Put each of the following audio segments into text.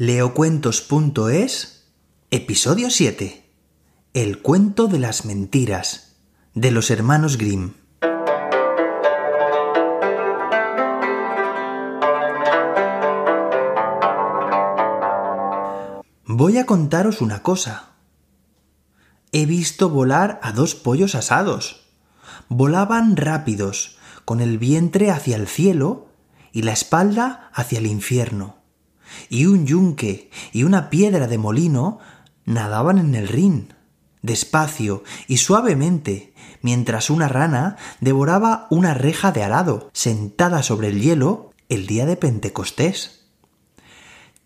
Leocuentos.es, episodio 7. El cuento de las mentiras, de los hermanos Grimm. Voy a contaros una cosa. He visto volar a dos pollos asados. Volaban rápidos, con el vientre hacia el cielo y la espalda hacia el infierno y un yunque y una piedra de molino nadaban en el Rin, despacio y suavemente, mientras una rana devoraba una reja de arado, sentada sobre el hielo el día de Pentecostés.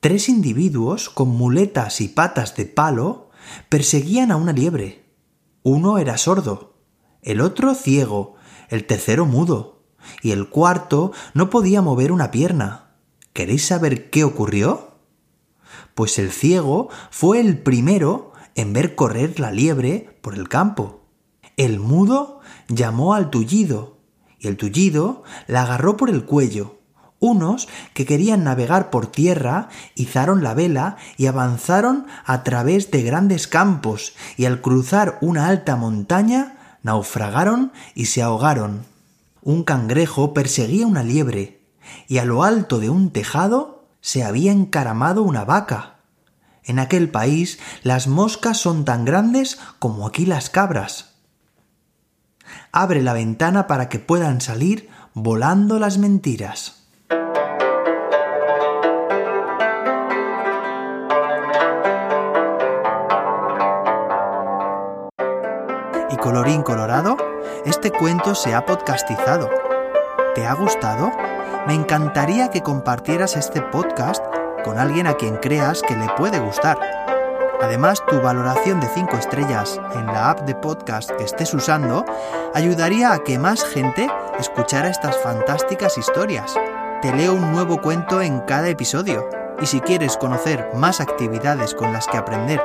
Tres individuos con muletas y patas de palo perseguían a una liebre. Uno era sordo, el otro ciego, el tercero mudo, y el cuarto no podía mover una pierna. ¿Queréis saber qué ocurrió? Pues el ciego fue el primero en ver correr la liebre por el campo. El mudo llamó al tullido, y el tullido la agarró por el cuello. Unos que querían navegar por tierra izaron la vela y avanzaron a través de grandes campos, y al cruzar una alta montaña naufragaron y se ahogaron. Un cangrejo perseguía una liebre, y a lo alto de un tejado se había encaramado una vaca. En aquel país las moscas son tan grandes como aquí las cabras. Abre la ventana para que puedan salir volando las mentiras. Y colorín colorado, este cuento se ha podcastizado. ¿Te ha gustado? Me encantaría que compartieras este podcast con alguien a quien creas que le puede gustar. Además, tu valoración de 5 estrellas en la app de podcast que estés usando ayudaría a que más gente escuchara estas fantásticas historias. Te leo un nuevo cuento en cada episodio. Y si quieres conocer más actividades con las que aprender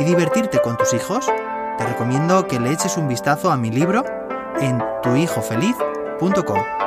y divertirte con tus hijos, te recomiendo que le eches un vistazo a mi libro en tuhijofeliz.com.